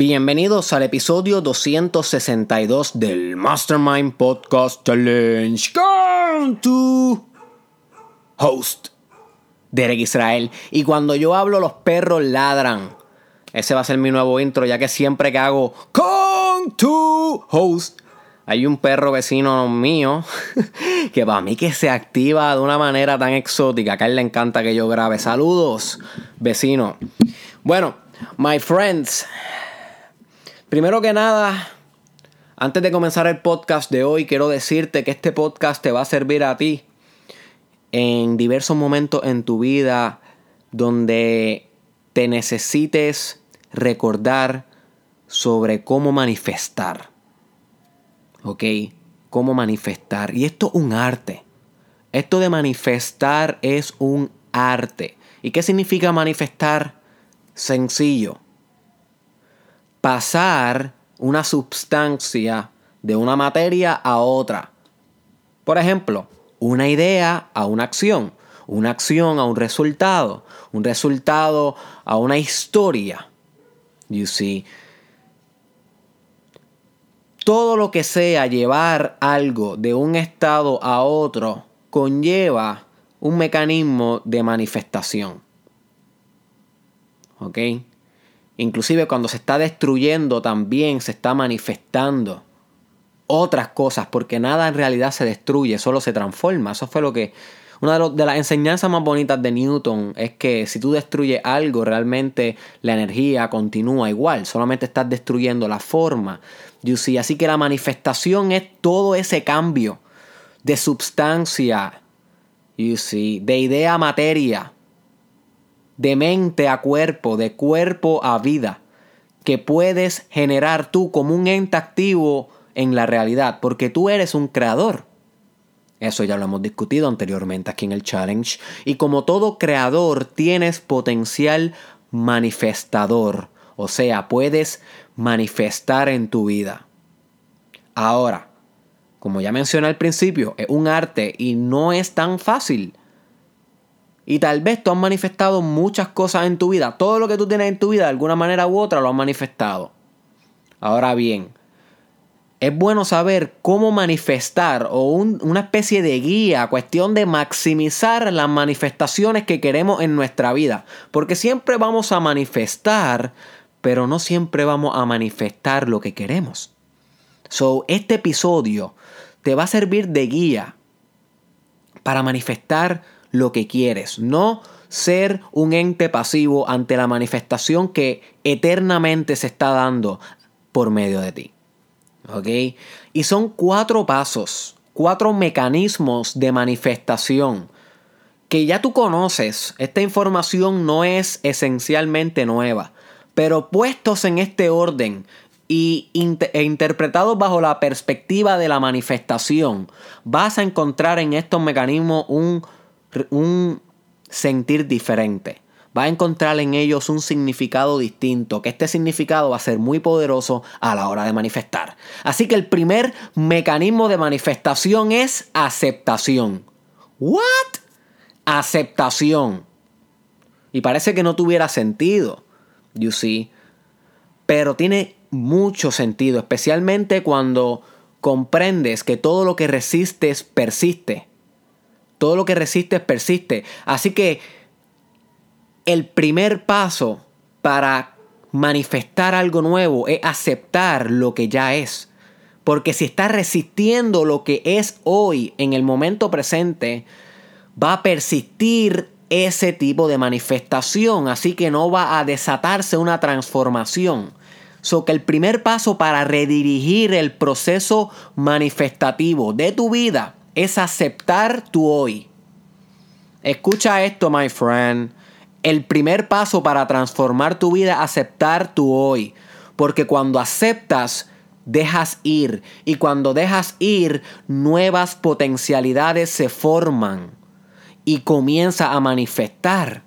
Bienvenidos al episodio 262 del Mastermind Podcast Challenge con tu host, Derek Israel. Y cuando yo hablo, los perros ladran. Ese va a ser mi nuevo intro, ya que siempre que hago con tu host, hay un perro vecino mío que para mí que se activa de una manera tan exótica. Que a él le encanta que yo grabe. Saludos, vecino. Bueno, my friends. Primero que nada, antes de comenzar el podcast de hoy, quiero decirte que este podcast te va a servir a ti en diversos momentos en tu vida donde te necesites recordar sobre cómo manifestar. ¿Ok? Cómo manifestar. Y esto es un arte. Esto de manifestar es un arte. ¿Y qué significa manifestar? Sencillo pasar una sustancia de una materia a otra. Por ejemplo, una idea a una acción, una acción a un resultado, un resultado a una historia. You see. Todo lo que sea llevar algo de un estado a otro conlleva un mecanismo de manifestación. ¿Ok? Inclusive cuando se está destruyendo también se está manifestando otras cosas, porque nada en realidad se destruye, solo se transforma. Eso fue lo que... Una de, las enseñanzas más bonitas de Newton es que si tú destruyes algo, realmente la energía continúa igual, solamente estás destruyendo la forma. You see? Así que la manifestación es todo ese cambio de sustancia, you see? de idea a materia, de mente a cuerpo, de cuerpo a vida, que puedes generar tú como un ente activo en la realidad, porque tú eres un creador. Eso ya lo hemos discutido anteriormente aquí en el challenge. Y como todo creador, tienes potencial manifestador. O sea, puedes manifestar en tu vida. Ahora, como ya mencioné al principio, es un arte y no es tan fácil. Y tal vez tú has manifestado muchas cosas en tu vida. Todo lo que tú tienes en tu vida, de alguna manera u otra, lo has manifestado. Ahora bien, es bueno saber cómo manifestar o una especie de guía, cuestión de maximizar las manifestaciones que queremos en nuestra vida. Porque siempre vamos a manifestar, pero no siempre vamos a manifestar lo que queremos. So, este episodio te va a servir de guía para manifestar lo que quieres, no ser un ente pasivo ante la manifestación que eternamente se está dando por medio de ti. ¿Ok? Y son cuatro pasos, cuatro mecanismos de manifestación que ya tú conoces. Esta información no es esencialmente nueva, pero puestos en este orden e interpretados bajo la perspectiva de la manifestación, vas a encontrar en estos mecanismos un un sentir diferente. Va a encontrar en ellos un significado distinto, que este significado va a ser muy poderoso a la hora de manifestar. Así que el primer mecanismo de manifestación es aceptación. ¿What? Aceptación. Y parece que no tuviera sentido, you see. Pero tiene mucho sentido, especialmente cuando comprendes que todo lo que resistes persiste. Todo lo que resiste persiste. Así que el primer paso para manifestar algo nuevo es aceptar lo que ya es. Porque si estás resistiendo lo que es hoy, en el momento presente, va a persistir ese tipo de manifestación. Así que no va a desatarse una transformación. So que el primer paso para redirigir el proceso manifestativo de tu vida es aceptar tu hoy. Escucha esto, my friend. El primer paso para transformar tu vida es aceptar tu hoy. Porque cuando aceptas, dejas ir. Y cuando dejas ir, nuevas potencialidades se forman. Y comienza a manifestar.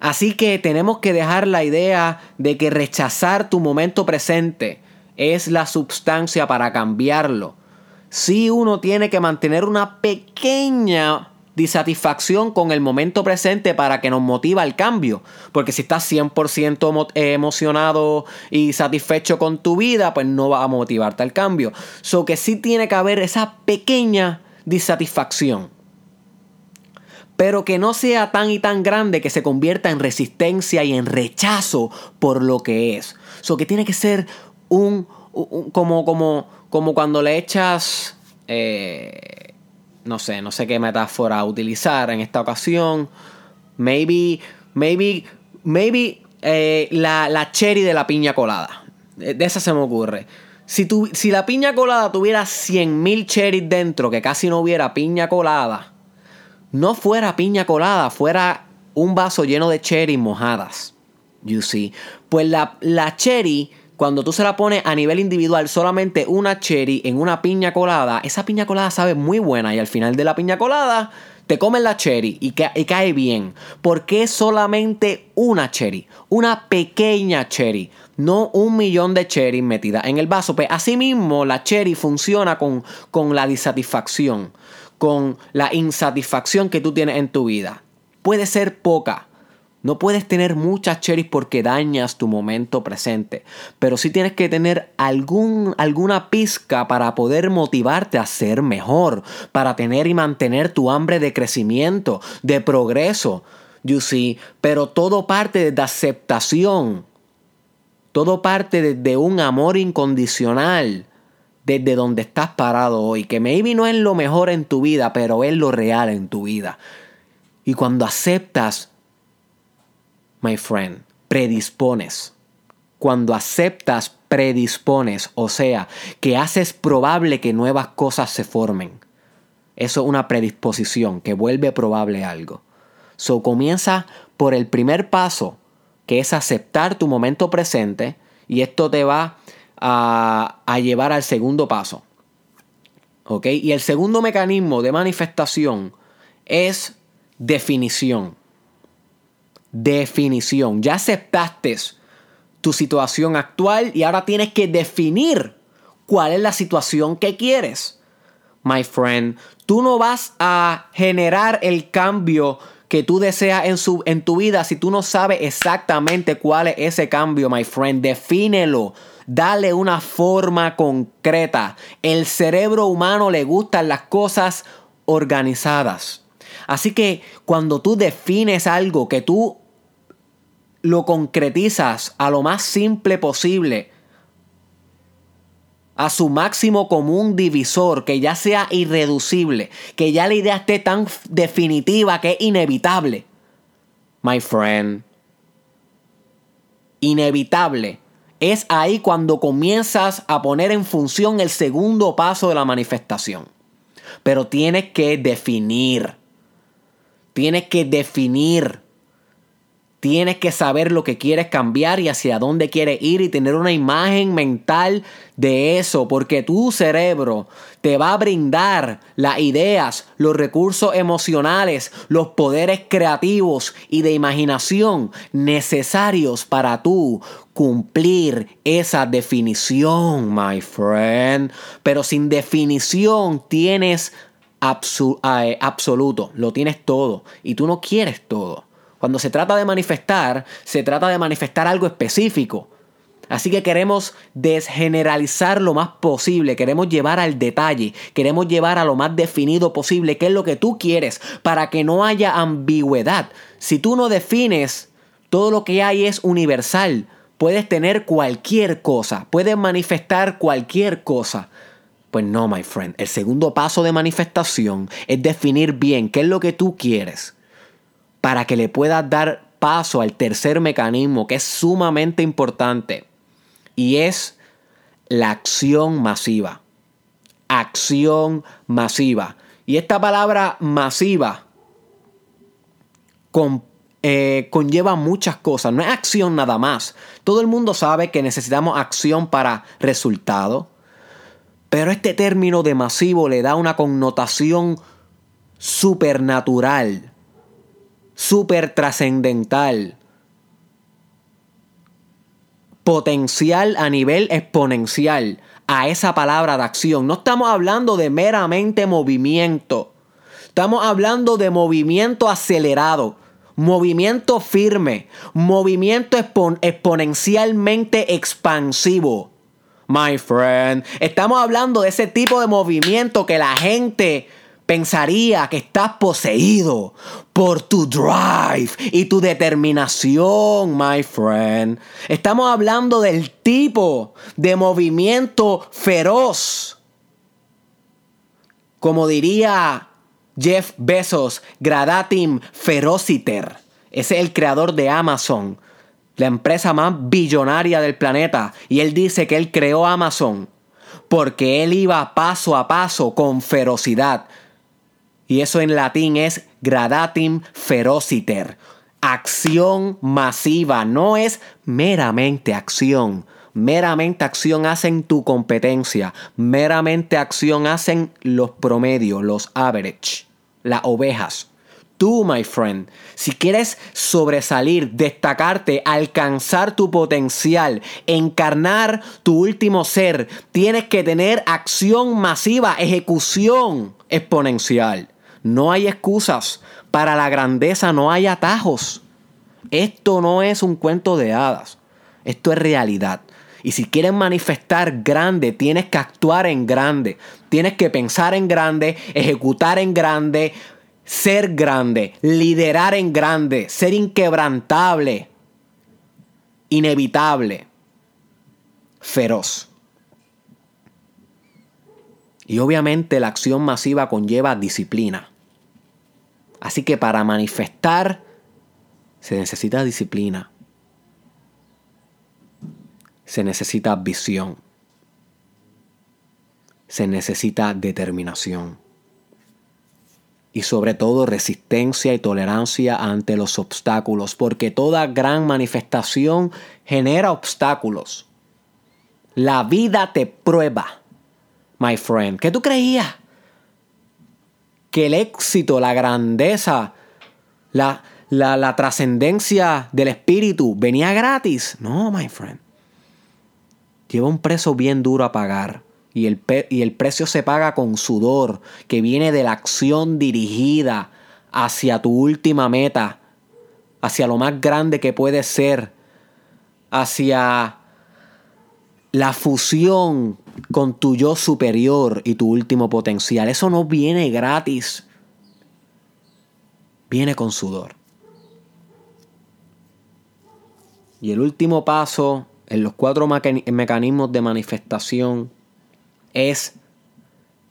Así que tenemos que dejar la idea de que rechazar tu momento presente es la sustancia para cambiarlo si uno tiene que mantener una pequeña disatisfacción con el momento presente para que nos motiva al cambio. Porque si estás 100% eh, emocionado y satisfecho con tu vida, pues no va a motivarte al cambio. So que sí tiene que haber esa pequeña disatisfacción. Pero que no sea tan y tan grande que se convierta en resistencia y en rechazo por lo que es. So que tiene que ser un, como, como, como cuando le echas eh, no sé, no sé qué metáfora utilizar en esta ocasión. Maybe, maybe, maybe eh, la, la, cherry de la piña colada. De esa se me ocurre. Si, tu, si la piña colada tuviera 100.000 cherries dentro, que casi no hubiera piña colada, no fuera piña colada, fuera un vaso lleno de cherries mojadas. You see. Pues la, la cherry cuando tú se la pones a nivel individual solamente una cherry en una piña colada, esa piña colada sabe muy buena y al final de la piña colada te comes la cherry y, cae bien. ¿Por qué solamente una cherry? Una pequeña cherry. No un millón de cherry metidas en el vaso. Pues asimismo la cherry funciona con, con la disatisfacción, con la insatisfacción que tú tienes en tu vida. Puede ser poca, no puedes tener muchas cherries porque dañas tu momento presente, pero sí tienes que tener algún, alguna pizca para poder motivarte a ser mejor, para tener y mantener tu hambre de crecimiento, de progreso. You see, pero todo parte de aceptación, todo parte de un amor incondicional desde donde estás parado hoy, que maybe no es lo mejor en tu vida, pero es lo real en tu vida. Y cuando aceptas my friend, predispones. Cuando aceptas, predispones, o sea, que haces probable que nuevas cosas se formen. Eso es una predisposición que vuelve probable algo. So comienza por el primer paso, que es aceptar tu momento presente, y esto te va a, a llevar al segundo paso. ¿Ok? Y el segundo mecanismo de manifestación es definición definición. Ya aceptaste tu situación actual y ahora tienes que definir cuál es la situación que quieres. My friend, tú no vas a generar el cambio que tú deseas en, su, en tu vida si tú no sabes exactamente cuál es ese cambio, my friend. Defínelo. Dale una forma concreta. El cerebro humano le gustan las cosas organizadas. Así que cuando tú defines algo que tú lo concretizas a lo más simple posible, a su máximo común divisor, que ya sea irreducible, que ya la idea esté tan definitiva que es inevitable. My friend, inevitable. Es ahí cuando comienzas a poner en función el segundo paso de la manifestación. Pero tienes que definir. Tienes que definir. Tienes que saber lo que quieres cambiar y hacia dónde quieres ir y tener una imagen mental de eso, porque tu cerebro te va a brindar las ideas, los recursos emocionales, los poderes creativos y de imaginación necesarios para tú cumplir esa definición, my friend. Pero sin definición tienes absoluto, lo tienes todo y tú no quieres todo. Cuando se trata de manifestar, se trata de manifestar algo específico. Así que queremos desgeneralizar lo más posible, queremos llevar al detalle, queremos llevar a lo más definido posible qué es lo que tú quieres para que no haya ambigüedad. Si tú no defines, todo lo que hay es universal. Puedes tener cualquier cosa, puedes manifestar cualquier cosa. Pues no, my friend. El segundo paso de manifestación es definir bien qué es lo que tú quieres para que le puedas dar paso al tercer mecanismo que es sumamente importante y es la acción masiva. Acción masiva. Y esta palabra masiva eh, conlleva muchas cosas. No es acción nada más. Todo el mundo sabe que necesitamos acción para resultado pero este término de masivo le da una connotación supernatural, super trascendental, potencial a nivel exponencial a esa palabra de acción. No estamos hablando de meramente movimiento, Estamos hablando de movimiento acelerado, movimiento firme, movimiento exponencialmente expansivo. My friend, estamos hablando de ese tipo de movimiento que la gente pensaría que estás poseído por tu drive y tu determinación, my friend. Estamos hablando del tipo de movimiento feroz. Como diría Jeff Bezos, Gradatim Ferociter. Ese es el creador de Amazon, la empresa más billonaria del planeta. Y él dice que él creó Amazon porque él iba paso a paso con ferocidad y eso en latín es gradatim ferociter. Acción masiva, no es meramente acción. Meramente acción hacen tu competencia. Meramente acción hacen los promedios, los average, las ovejas. Tú, my friend, si quieres sobresalir, destacarte, alcanzar tu potencial, encarnar tu último ser, tienes que tener acción masiva, ejecución exponencial. No hay excusas. Para la grandeza no hay atajos. Esto no es un cuento de hadas. Esto es realidad. Y si quieres manifestar grande, tienes que actuar en grande. Tienes que pensar en grande, ejecutar en grande, ser grande, liderar en grande, ser inquebrantable, inevitable, feroz. Y obviamente la acción masiva conlleva disciplina. Así que para manifestar se necesita disciplina. Se necesita visión. Se necesita determinación. Y sobre todo resistencia y tolerancia ante los obstáculos, porque toda gran manifestación genera obstáculos. La vida te prueba my friend. ¿Qué tú creías? Que el éxito, la grandeza, la, la, trascendencia del espíritu venía gratis. No, my friend. Lleva un precio bien duro a pagar. Y el, y el precio se paga con sudor, que viene de la acción dirigida hacia tu última meta, hacia lo más grande que puede ser, hacia la fusión con tu yo superior y tu último potencial. Eso no viene gratis. Viene con sudor. Y el último paso en los cuatro mecanismos de manifestación es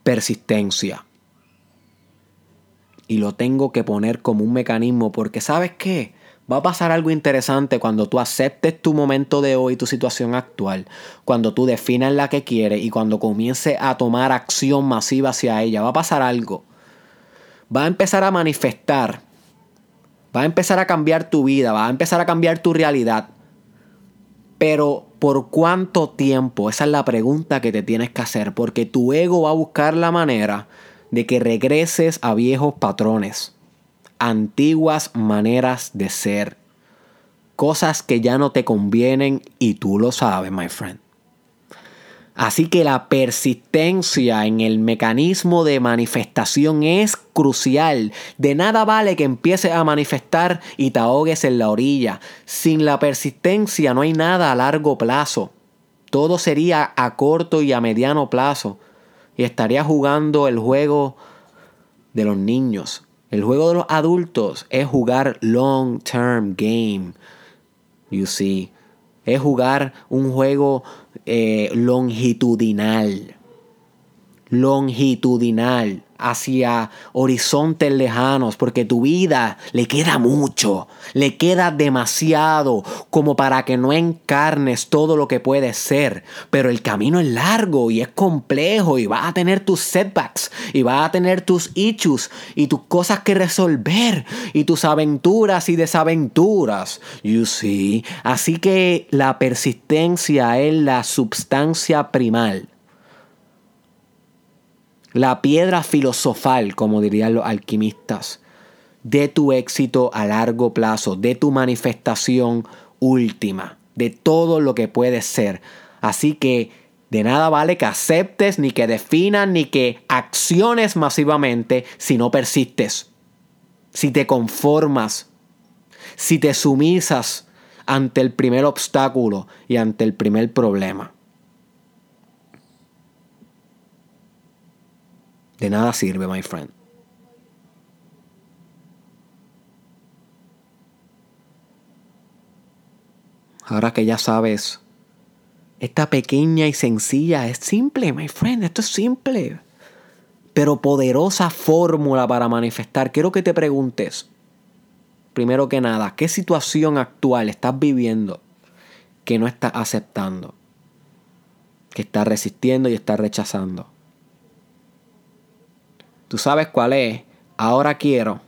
persistencia. Y lo tengo que poner como un mecanismo porque sabes qué? Va a pasar algo interesante cuando tú aceptes tu momento de hoy, tu situación actual, cuando tú definas la que quieres y cuando comiences a tomar acción masiva hacia ella. Va a pasar algo. Va a empezar a manifestar. Va a empezar a cambiar tu vida, va a empezar a cambiar tu realidad. Pero ¿por cuánto tiempo? Esa es la pregunta que te tienes que hacer, porque tu ego va a buscar la manera de que regreses a viejos patrones antiguas maneras de ser, cosas que ya no te convienen y tú lo sabes, my friend. Así que la persistencia en el mecanismo de manifestación es crucial. De nada vale que empieces a manifestar y te ahogues en la orilla. Sin la persistencia no hay nada a largo plazo. Todo sería a corto y a mediano plazo. Y estaría jugando el juego de los niños. El juego de los adultos es jugar long term game. You see. Es jugar un juego eh, longitudinal. Longitudinal hacia horizontes lejanos, porque tu vida le queda mucho, le queda demasiado como para que no encarnes todo lo que puedes ser. Pero el camino es largo y es complejo y vas a tener tus setbacks y vas a tener tus issues y tus cosas que resolver y tus aventuras y desaventuras. You see. Así que la persistencia es la substancia primal la piedra filosofal, como dirían los alquimistas, de tu éxito a largo plazo, de tu manifestación última, de todo lo que puedes ser. Así que De nada vale que aceptes, ni que definas, ni que acciones masivamente si no persistes, si te conformas, si te sumisas ante el primer obstáculo y ante el primer problema. De nada sirve, my friend. Ahora que ya sabes, esta pequeña y sencilla es simple, my friend, esto es simple, pero poderosa fórmula para manifestar. Quiero que te preguntes, primero que nada, ¿qué situación actual estás viviendo que no estás aceptando? Que estás resistiendo y estás rechazando. Tú sabes cuál es. Ahora quiero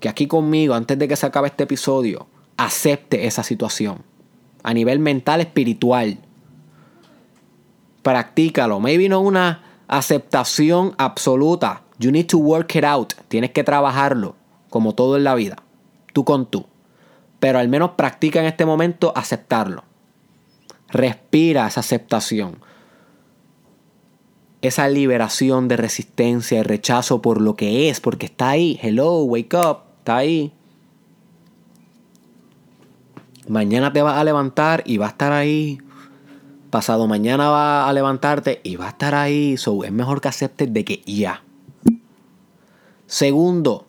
que aquí conmigo, antes de que se acabe este episodio, acepte esa situación. A nivel mental, espiritual. Practícalo. Maybe no una aceptación absoluta. You need to work it out. Tienes que trabajarlo, como todo en la vida. Tú con tú. Pero al menos practica en este momento aceptarlo. Respira esa aceptación esa liberación de resistencia y rechazo por lo que es, porque está ahí. Hello, wake up, está ahí. Mañana te vas a levantar y va a estar ahí. Pasado mañana va a levantarte y va a estar ahí. So, es mejor que aceptes de que ya. Segundo,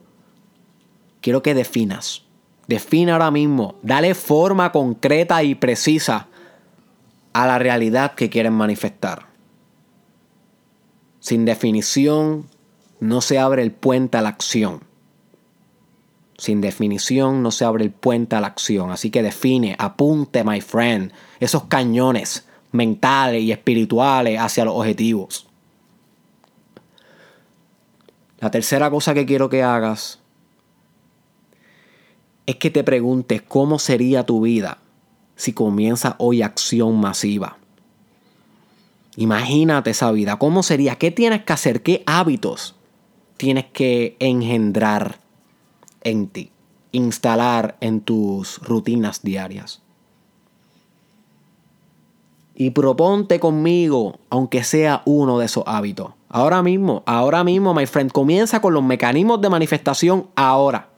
quiero que definas. Defina ahora mismo. Dale forma concreta y precisa a la realidad que quieres manifestar. Sin definición no se abre el puente a la acción. Sin definición no se abre el puente a la acción. Así que define, apunte, my friend, esos cañones mentales y espirituales hacia los objetivos. La tercera cosa que quiero que hagas es que te preguntes cómo sería tu vida si comienza hoy acción masiva. Imagínate esa vida. ¿Cómo sería? ¿Qué tienes que hacer? ¿Qué hábitos tienes que engendrar en ti? Instalar en tus rutinas diarias. Y proponte conmigo, aunque sea uno de esos hábitos. Ahora mismo, ahora mismo, my friend, comienza con los mecanismos de manifestación ahora.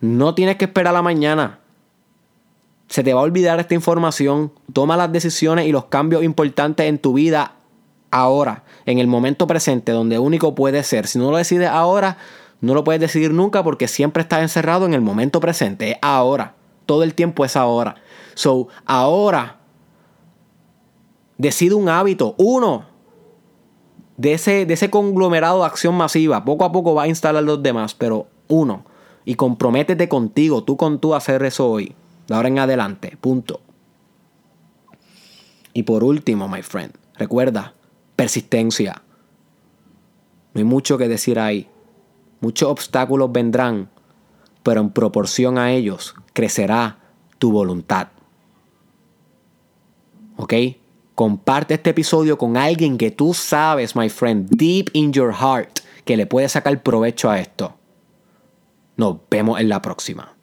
No tienes que esperar a la mañana se te va a olvidar esta información. Toma las decisiones y los cambios importantes en tu vida ahora, en el momento presente, donde único puede ser. Si no lo decides ahora, no lo puedes decidir nunca porque siempre estás encerrado en el momento presente. Es ahora. Todo el tiempo es ahora. So, ahora decide un hábito, uno, de ese, de ese conglomerado de acción masiva. Poco a poco va a instalar los demás, pero uno. Y comprométete contigo, tú con tú, a hacer eso hoy de ahora en adelante. Punto. Y por último, my friend, recuerda, persistencia. No hay mucho que decir ahí. Muchos obstáculos vendrán, pero en proporción a ellos crecerá tu voluntad. ¿Ok? Comparte este episodio con alguien que tú sabes, my friend, deep in your heart, que le puede sacar provecho a esto. Nos vemos en la próxima.